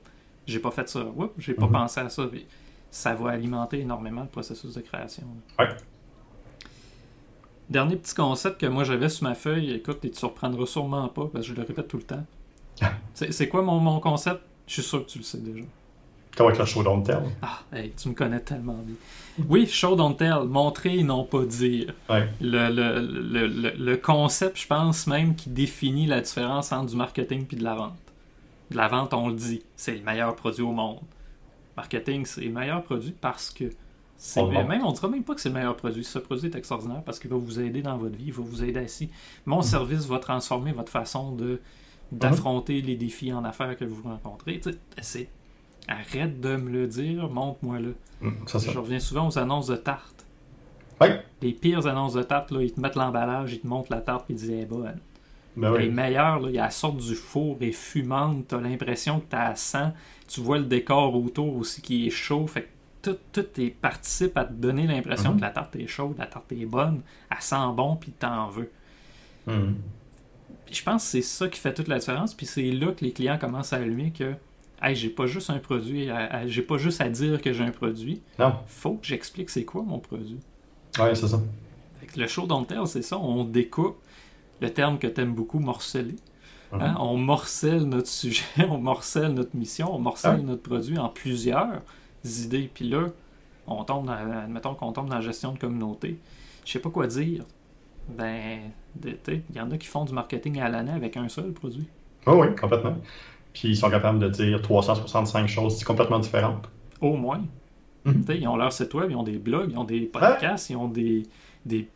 j'ai pas fait ça, oups, j'ai pas Mhm. pensé à ça. Puis ça va alimenter énormément le processus de création. Ouais. Dernier petit concept que moi j'avais sur ma feuille, écoute, et tu surprendras sûrement pas, parce que je le répète tout le temps. C'est quoi mon, mon concept? Je suis sûr que tu le sais déjà. Comme avec le show Don't Tell. Ah, hey, tu me connais tellement bien. Oui, show don't tell, montrer et non pas dire. Ouais. Le, le, le, le, le concept, je pense même, qui définit la différence entre du marketing puis de la vente. De la vente, on le dit, c'est le meilleur produit au monde. Marketing, c'est le meilleur produit parce que c'est le même, on dira même pas que c'est le meilleur produit. Ce produit est extraordinaire parce qu'il va vous aider dans votre vie, il va vous aider ainsi. Mon service va transformer votre façon de d'affronter les défis en affaires que vous rencontrez. C'est arrête de me le dire, montre-moi-le. Mm, C'est ça. Je reviens souvent aux annonces de tartes. Ouais. Les pires annonces de tartes, là, ils te mettent l'emballage, ils te montrent la tarte, puis ils disent est bonne. Ben Les oui. meilleurs, là, il y a la sorte du four et fumante, t'as l'impression que t'as à 100. Tu vois le décor autour aussi qui est chaud, fait que tout, tout est, participe à te donner l'impression Mhm. que la tarte est chaude, la tarte est bonne, elle sent bon, puis t'en veux. Mm. Puis je pense que c'est ça qui fait toute la différence, puis c'est là que les clients commencent à allumer que hey, j'ai pas juste un produit, j'ai pas juste à dire que j'ai un produit, Non. faut que j'explique c'est quoi mon produit. Ouais, c'est ça. Fait que le show c'est ça, on découpe le terme que t'aimes beaucoup, morceler. Mhm. Hein, On morcelle notre sujet, on morcelle notre mission, on morcelle notre produit en plusieurs idées. Puis là, on tombe dans, admettons qu'on tombe dans la gestion de communauté. Je sais pas quoi dire. Ben, il y en a qui font du marketing à l'année avec un seul produit. Oui, oui, complètement. Puis ils sont capables de dire 365 choses complètement différentes. Au moins. Mhm. Ils ont leur site web, ils ont des blogs, ils ont des podcasts, ils ont des, des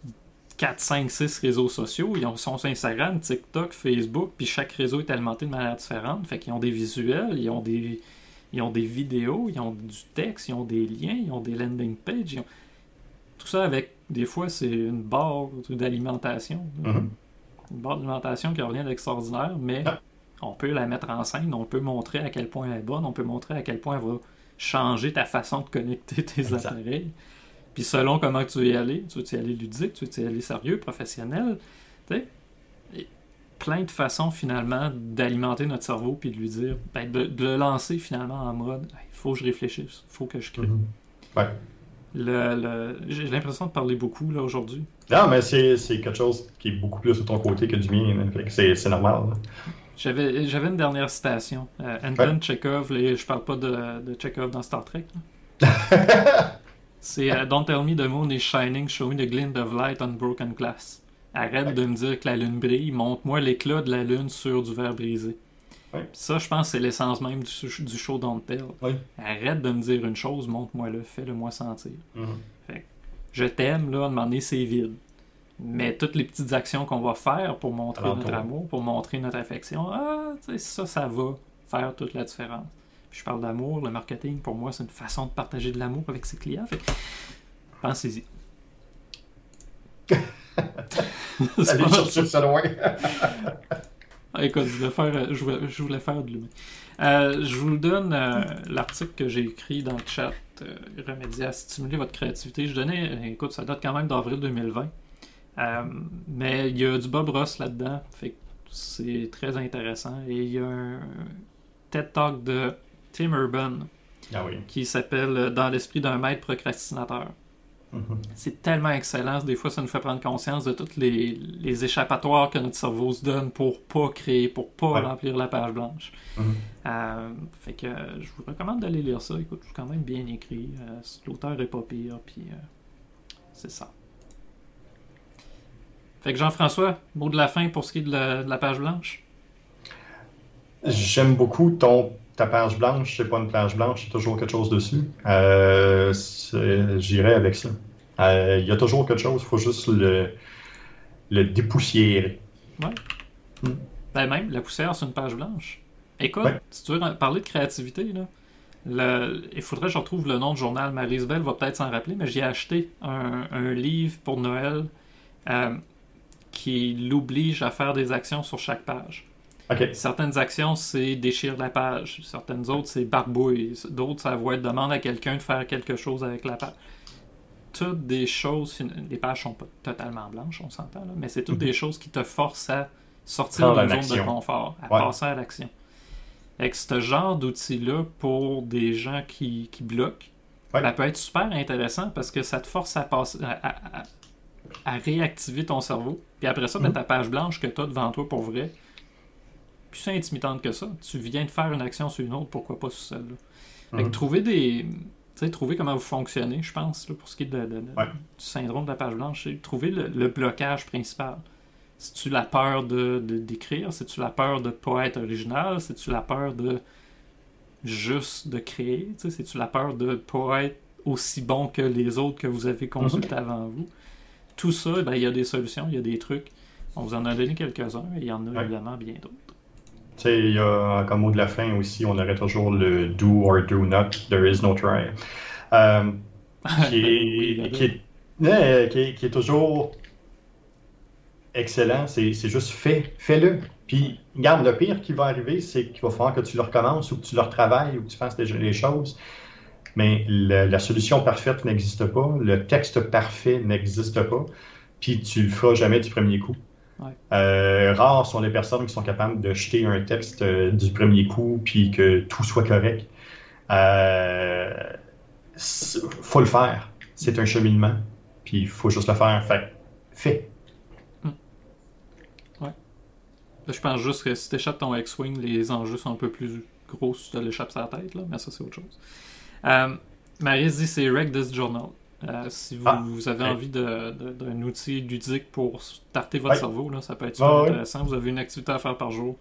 4, 5, 6 réseaux sociaux. Ils ont, sont sur Instagram, TikTok, Facebook, puis chaque réseau est alimenté de manière différente. Fait qu'ils ont des visuels, ils ont des, ils ont des vidéos, ils ont du texte, ils ont des liens, ils ont des landing pages. ont- Tout ça avec, des fois, c'est une barre d'alimentation. Mhm. Une barre d'alimentation qui rien d'extraordinaire, mais Ah. on peut la mettre en scène, on peut montrer à quel point elle est bonne, on peut montrer à quel point elle va changer ta façon de connecter tes Exact. appareils. Puis selon comment tu veux y aller, tu veux y aller ludique, tu veux y aller sérieux, professionnel, tu sais, plein de façons finalement d'alimenter notre cerveau puis de lui dire, ben, de, de le lancer finalement en mode, il faut que je réfléchisse, il faut que je crée. Mhm. Ouais. Le- le- J'ai l'impression de parler beaucoup là aujourd'hui. Non, mais c'est c'est quelque chose qui est beaucoup plus de ton côté que du mien. hein. C'est c'est normal. là. J'avais j'avais une dernière citation. Euh, Anton Chekhov, les- je parle pas de, de Chekhov dans Star Trek. C'est euh, Don't tell me the moon is shining, show me the glint of light on broken glass. Arrête de me dire que la lune brille, montre-moi l'éclat de la lune sur du verre brisé. Ouais. Ça, je pense, c'est l'essence même du, du show Don't Tell. Arrête de me dire une chose, montre-moi-le, fais-le-moi sentir. Mhm. Je t'aime, là, à un moment donné, c'est vide. Mais toutes les petites actions qu'on va faire pour montrer notre amour, pour montrer notre affection, ah, ça, ça va faire toute la différence. Puis je parle d'amour, le marketing, pour moi, c'est une façon de partager de l'amour avec ses clients. Fait pensez-y. Allez chercher ça loin. ah, écoute, je voulais faire, je voulais, je voulais faire de l'humain. Euh, je vous donne euh, l'article que j'ai écrit dans le chat, euh, remédier à stimuler votre créativité. Je donnais, euh, écoute, ça date quand même d'avril 2020. Euh, mais il y a du Bob Ross là-dedans, fait que c'est très intéressant. Et il y a un TED Talk de Tim Urban Ah oui. qui s'appelle euh, Dans l'esprit d'un maître procrastinateur. Mhm. C'est tellement excellent. Des fois, ça nous fait prendre conscience de toutes les, les échappatoires que notre cerveau se donne pour pas créer, pour pas Ouais. remplir la page blanche. Mhm. Euh, fait que euh, je vous recommande d'aller lire ça. Écoute, c'est quand même bien écrit. Euh, L'auteur est pas pire, puis euh, c'est ça. Fait que Jean-François, mot de la fin pour ce qui est de la, de la page blanche? J'aime beaucoup ton, ta page blanche. C'est pas une page blanche, a toujours quelque chose dessus. Euh, c'est- J'irai avec ça. Euh, Il y a toujours quelque chose, il faut juste le, le dépoussiérer. Ben même, la poussière, c'est une page blanche. Écoute, Ouais. si tu veux parler de créativité, là, le- il faudrait que je retrouve le nom du journal. Marie-Isabelle va peut-être s'en rappeler, mais j'ai acheté un, un livre pour Noël. Euh, qui l'oblige à faire des actions sur chaque page. Certaines actions, c'est déchirer la page. Certaines autres, c'est barbouille. D'autres, ça va être demande à quelqu'un de faire quelque chose avec la page. Toutes des choses, les pages sont pas totalement blanches, on s'entend, mais c'est toutes mhm. des choses qui te forcent à sortir de la zone de confort, à passer à l'action. Avec ce genre d'outil-là, pour des gens qui, qui bloquent, ça peut être super intéressant parce que ça te force à, passer, à, réactiver ton cerveau. Puis après ça, mhm. ta page blanche que tu as devant toi pour vrai, plus intimidante que ça. Tu viens de faire une action sur une autre, pourquoi pas sur celle-là? Mhm. trouver des. Tu sais, trouver comment vous fonctionnez, je pense, pour ce qui est de, du syndrome de la page blanche, c'est trouver le, blocage principal. Si tu la peur de d'écrire, si tu la peur de pas être original, si tu la peur de juste de créer, si tu la peur de pas être aussi bon que les autres que vous avez consultés mhm. avant vous? Tout ça, ben, il y a des solutions, il y a des trucs. On vous en a donné quelques-uns, et il y en a évidemment bien d'autres il y a comme mot de la fin aussi, on aurait toujours le do or do not, there is no try. Euh, qui, est, toujours excellent. C'est juste fait, fais-le. Puis, regarde, le pire qui va arriver, c'est qu'il va falloir que tu le recommences ou que tu le retravailles ou que tu fasses les, choses. Mais la solution parfaite n'existe pas, le texte parfait n'existe pas, puis tu le feras jamais du premier coup. Euh, rares sont les personnes qui sont capables de jeter un texte euh, du premier coup puis que tout soit correct. Euh, faut le faire. C'est un cheminement. Puis il faut juste le faire. Fait, fait. Hmm. Ouais. je pense juste que si tu échappes ton X-Wing, les enjeux sont un peu plus gros si tu l'échappes la tête, là, mais ça, c'est autre chose. Euh, Marie dit c'est Rec This Journal. Euh, si vous, ah, avez envie d'un outil ludique pour starter votre cerveau, là, ça peut être super intéressant. Vous avez une activité à faire par jour.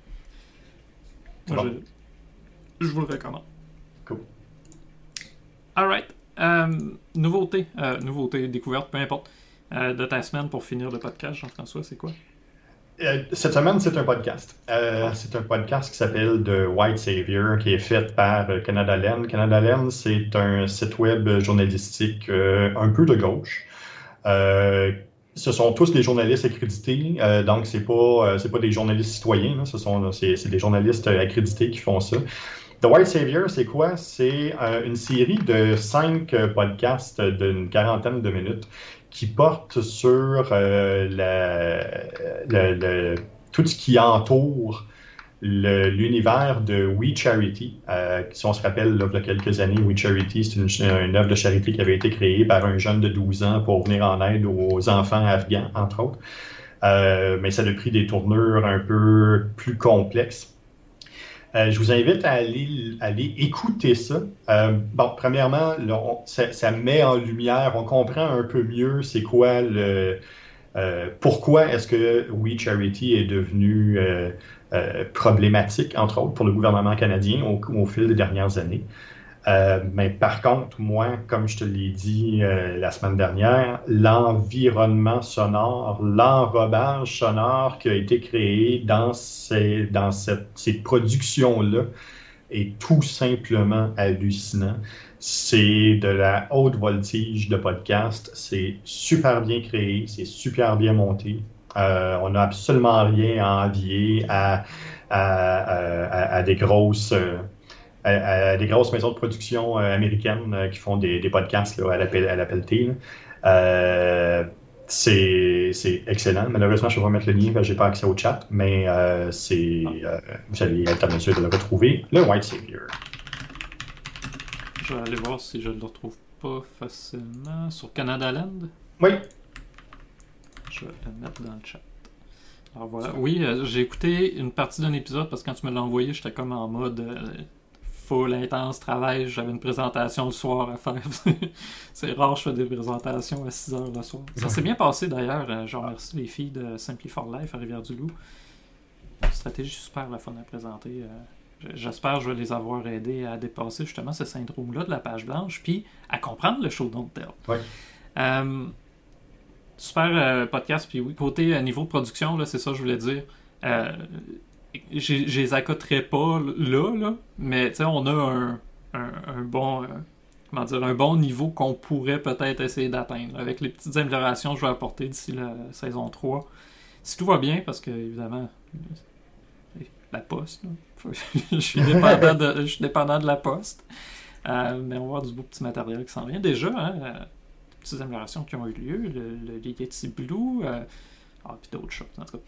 je, vous le recommande. Cool. Alright. Euh, nouveauté, euh, nouveauté, découverte, peu importe, de ta semaine pour finir le podcast, Jean-François, c'est quoi? Euh, cette semaine, c'est un podcast. Euh, c'est un podcast qui s'appelle The White Savior, qui est fait par euh, Canada Land. Canada Land, c'est un site web journalistique un peu de gauche. ce sont tous des journalistes accrédités, donc c'est pas c'est pas des journalistes citoyens, ce sont c'est des journalistes accrédités qui font ça. The White Savior, c'est quoi? C'est une série de cinq podcasts d'une quarantaine de minutes qui porte sur euh, tout ce qui entoure l'univers de We Charity. Euh, si on se rappelle, il y a quelques années, We Charity, c'est une, œuvre de charité qui avait été créée par un jeune de 12 ans pour venir en aide aux enfants afghans, entre autres. Euh, mais ça a pris des tournures un peu plus complexes. Euh, je vous invite à aller, écouter ça. Euh, bon, premièrement, ça, met en lumière, on comprend un peu mieux c'est quoi le. Euh, pourquoi est-ce que We Charity est devenu problématique, entre autres, pour le gouvernement canadien au fil des dernières années. Euh, mais par contre, moi, comme je te l'ai dit euh, la semaine dernière, l'environnement sonore, l'enrobage sonore qui a été créé dans ces, dans cette, ces productions-là est tout simplement hallucinant. C'est de la haute voltige de podcast. C'est super bien créé, c'est super bien monté. Euh, on n'a absolument rien à envier à, à, à des grosses à, des grosses maisons de production euh, américaines euh, qui font des, podcasts là, à la pelletée. Euh, c'est excellent. Malheureusement, je ne vais pas mettre le lien parce que je n'ai pas accès au chat, mais c'est vous allez être en mesure de le retrouver, le White Savior. Je vais aller voir si je ne le retrouve pas facilement sur Canada Land? Oui. Je vais le mettre dans le chat. Alors voilà. Oui, j'ai écouté une partie d'un épisode parce que quand tu me l'as envoyé, j'étais comme en mode full intense travail. J'avais une présentation le soir à faire. c'est rare, je fais des présentations à 6 heures le soir. Ça s'est bien passé d'ailleurs. Euh, je remercie les filles de Simply for Life à Rivière-du-Loup. Stratégie super la fun à présenter. Euh, j'espère que je vais les avoir aidés à dépasser justement ce syndrome-là de la page blanche, puis à comprendre le show don't tell. Euh, super podcast, puis oui, côté niveau production, c'est ça que je voulais dire je les accoterais pas là, là mais on a un, un, bon. Euh, comment dire, un bon niveau qu'on pourrait peut-être essayer d'atteindre. Avec les petites améliorations que je vais apporter d'ici la saison 3, si tout va bien, parce que évidemment, la poste, je, suis dépendant de, je suis dépendant de la poste. Euh, mais on va voir du beau petit matériel qui s'en vient. Déjà, hein, euh, petites améliorations qui ont eu lieu, le, le Yeti Blue, ah, puis d'autres choses, en tout cas.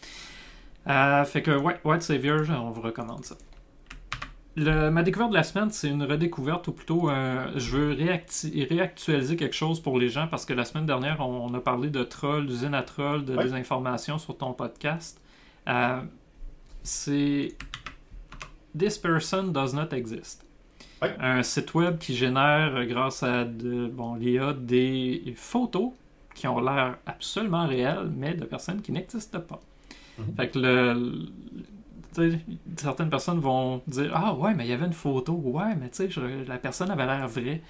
Fait que, ouais, White Savior, on vous recommande ça. Le, ma découverte de la semaine, c'est une redécouverte, ou plutôt, je veux réactualiser quelque chose pour les gens, parce que la semaine dernière, on, a parlé de trolls, d'usine à trolls, de désinformation sur ton podcast. c'est This person does not exist. Un site web qui génère, euh, grâce à de, bon, l'IA, des photos qui ont l'air absolument réelles, mais de personnes qui n'existent pas. Mhm. Fait que le, certaines personnes vont dire Ah ouais, mais il y avait une photo. Ouais, mais tu sais, la personne avait l'air vraie.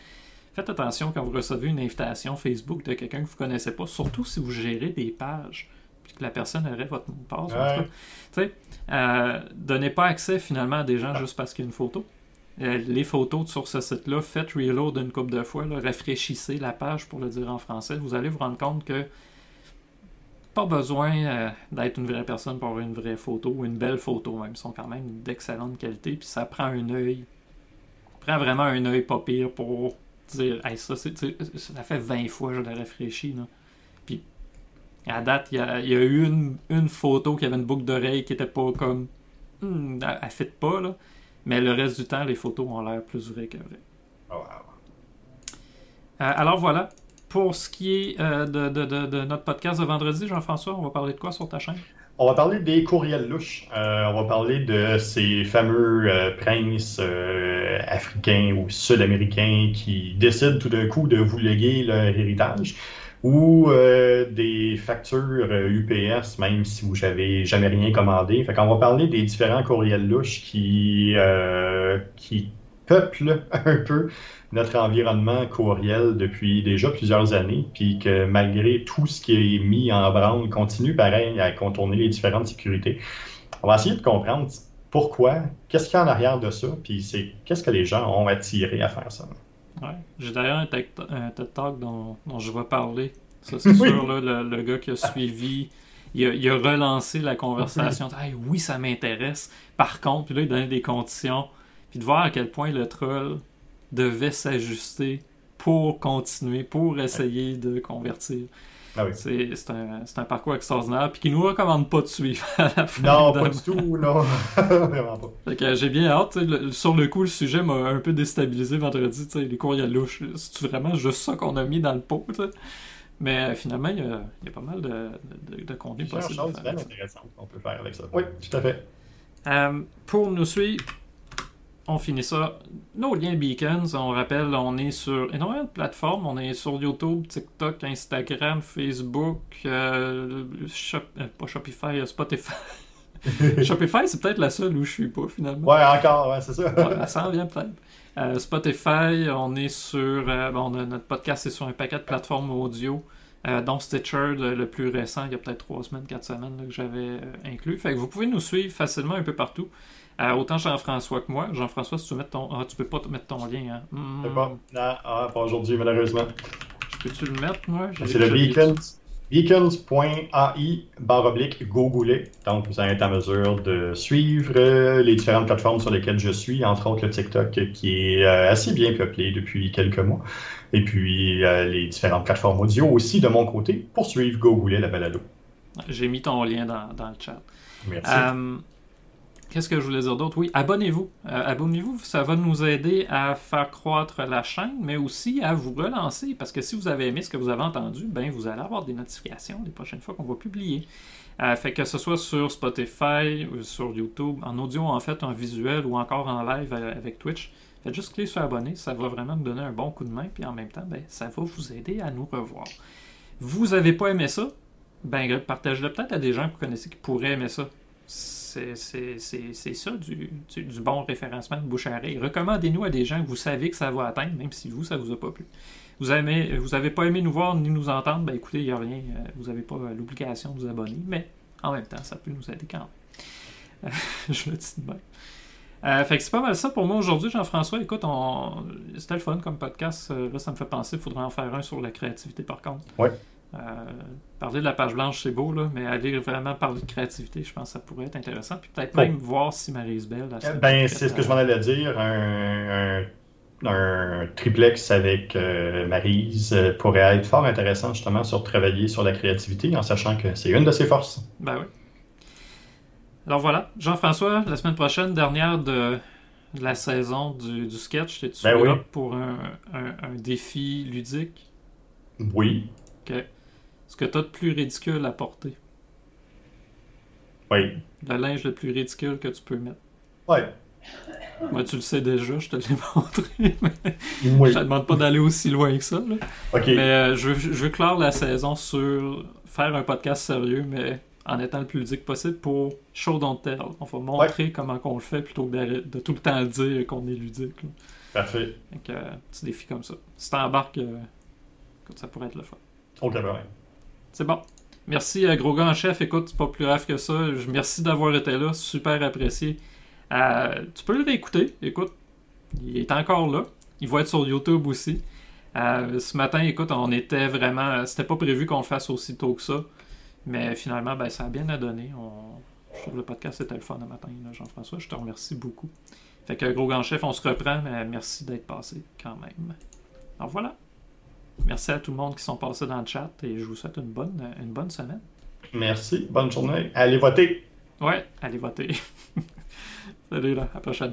Faites attention quand vous recevez une invitation Facebook de quelqu'un que vous ne connaissez pas, surtout si vous gérez des pages, puis que la personne aurait votre mot de passe. Ouais. Euh, donnez pas accès finalement à des gens juste parce qu'il y a une photo. Euh, les photos sur ce site-là, faites reload une couple de fois, rafraîchissez la page pour le dire en français. Vous allez vous rendre compte que pas besoin euh, d'être une vraie personne pour avoir une vraie photo ou une belle photo même. Ils sont quand même d'excellente qualité. Puis ça prend un œil. prend vraiment un œil pas pire pour dire ça, ça fait 20 fois que je l'ai rafraîchi. Puis à date, il y a, eu une, photo qui avait une boucle d'oreille qui était pas comme. Hmm, elle, elle fit pas là. Mais le reste du temps, les photos ont l'air plus vraies que vraies. Oh, alors voilà. Pour ce qui est euh, de, notre podcast de vendredi, Jean-François, on va parler de quoi sur ta chaîne? On va parler des courriels louches. Euh, on va parler de ces fameux princes africains ou sud-américains qui décident tout d'un coup de vous léguer leur héritage ou euh, des factures UPS, euh, même si vous n'avez jamais rien commandé. Fait qu'on va parler des différents courriels louches qui, euh, qui peuplent un peu notre environnement courriel depuis déjà plusieurs années, puis que malgré tout ce qui est mis en branle, continue pareil à contourner les différentes sécurités. On va essayer de comprendre pourquoi, qu'est-ce qu'il y a en arrière de ça, puis c'est qu'est-ce que les gens ont attiré à faire ça. J'ai d'ailleurs un, TED Talk dont, je vais parler. Ça, c'est sûr, là, le, gars qui a suivi, il a, relancé la conversation. oui, ça m'intéresse. Par contre, puis là, il donnait des conditions. Puis de voir à quel point le troll devait s'ajuster pour continuer, pour essayer de convertir. Ah c'est un, parcours extraordinaire, puis qui nous recommande pas de suivre Non, pas du tout, non. Vraiment pas. J'ai bien hâte. sur le coup, le sujet m'a un peu déstabilisé vendredi. Les courriels louches, c'est vraiment juste ça qu'on a mis dans le pot. Mais euh, finalement, il y, a, pas mal de, de, de contenu possible. choses bien intéressantes qu'on peut faire avec ça. Oui, tout à fait. Euh, pour nous suivre, on finit ça. Nos liens Beacons, on rappelle, on est sur énormément de plateformes. On est sur YouTube, TikTok, Instagram, Facebook, euh, euh pas Shopify, euh, Spotify. Shopify, c'est peut-être la seule où je suis pas finalement. Ouais, encore, ouais, c'est ça. ouais, ça en vient peut-être. Euh, Spotify, on est sur. bon, notre podcast est sur un paquet de plateformes audio. dont Stitcher, le, plus récent, il y a peut-être 3 semaines, 4 semaines que j'avais inclus. Fait que vous pouvez nous suivre facilement un peu partout. Euh, autant Jean-François que moi. Jean-François, si tu veux ton. Ah, tu peux pas te mettre ton lien. Hein? Hmm. pas. Non, ah, pas aujourd'hui, malheureusement. Je peux-tu le mettre, moi? C'est le beacons. Beacons.ai barre oblique Google. Donc, vous allez être en mesure de suivre euh, les différentes plateformes sur lesquelles je suis, entre autres le TikTok qui est euh, assez bien peuplé depuis quelques mois. Et puis, les différentes plateformes audio aussi de mon côté pour suivre Google la balado. J'ai mis ton lien dans, dans le chat. Merci. Qu'est-ce que je voulais dire d'autre? Oui, abonnez-vous. Euh, abonnez-vous, ça va nous aider à faire croître la chaîne, mais aussi à vous relancer, parce que si vous avez aimé ce que vous avez entendu, ben vous allez avoir des notifications les prochaines fois qu'on va publier. Euh, fait que ce soit sur Spotify, ou sur YouTube, en audio en fait, en visuel ou encore en live euh, avec Twitch. Faites juste cliquer sur abonner, ça va vraiment nous donner un bon coup de main, puis en même temps, ben, ça va vous aider à nous revoir. Vous n'avez pas aimé ça? Ben, partagez-le peut-être à des gens que vous connaissez qui pourraient aimer ça c'est ça du, bon référencement de bouche Recommandez-nous à des gens que vous savez que ça va atteindre, même si vous, ça vous a pas plu. Vous n'avez vous avez pas aimé nous voir ni nous entendre, ben écoutez, il n'y a rien. Euh, vous n'avez pas l'obligation de vous abonner, mais en même temps, ça peut nous aider quand même. je le dis de même. Euh, fait que c'est pas mal ça pour moi aujourd'hui, Jean-François. Écoute, on... c'était le fun comme podcast. Euh, là, ça me fait penser, il faudrait en faire un sur la créativité par contre. Oui. Parler de la page blanche, c'est beau, là, mais aller vraiment parler de créativité, je pense que ça pourrait être intéressant. Puis peut-être même voir si Maryse Belle. Ben, c'est ce que je m'en allais dire. Un, un, triplex avec Maryse pourrait être fort intéressant, justement, sur travailler sur la créativité, en sachant que c'est une de ses forces. Ben oui. Alors voilà, Jean-François, la semaine prochaine, dernière de la saison du, sketch, es-tu ben pour un, défi ludique? Oui. Ok. Ce que tu as de plus ridicule à porter? Oui. Le linge le plus ridicule que tu peux mettre? Oui. Moi, tu le sais déjà, je te l'ai montré. Mais oui. Je te demande pas d'aller aussi loin que ça. Là. Mais euh, je, veux, je veux clore la saison sur faire un podcast sérieux, mais en étant le plus ludique possible pour show don't tell. On va montrer comment on le fait plutôt que de, tout le temps dire qu'on est ludique. Parfait. Donc, euh, petit défi comme ça. Si t'embarques, euh, ça pourrait être le fun. Ok, ben C'est bon. Merci, euh, gros gars chef. Écoute, c'est pas plus grave que ça. Merci d'avoir été là. Super apprécié. Euh, tu peux le réécouter. Écoute, il est encore là. Il va être sur YouTube aussi. ce matin, écoute, on était vraiment. C'était pas prévu qu'on le fasse aussitôt que ça. Mais finalement, ben, ça a bien donné. On... Je trouve le podcast c'était le fun le matin, Jean-François. Je te remercie beaucoup. Fait que gros grand chef, on se reprend, mais merci d'être passé quand même. Alors voilà. Merci à tout le monde qui sont passés dans le chat et je vous souhaite une bonne, une bonne semaine. Merci, bonne journée. Allez voter. Ouais, allez voter. Salut là, à la prochaine.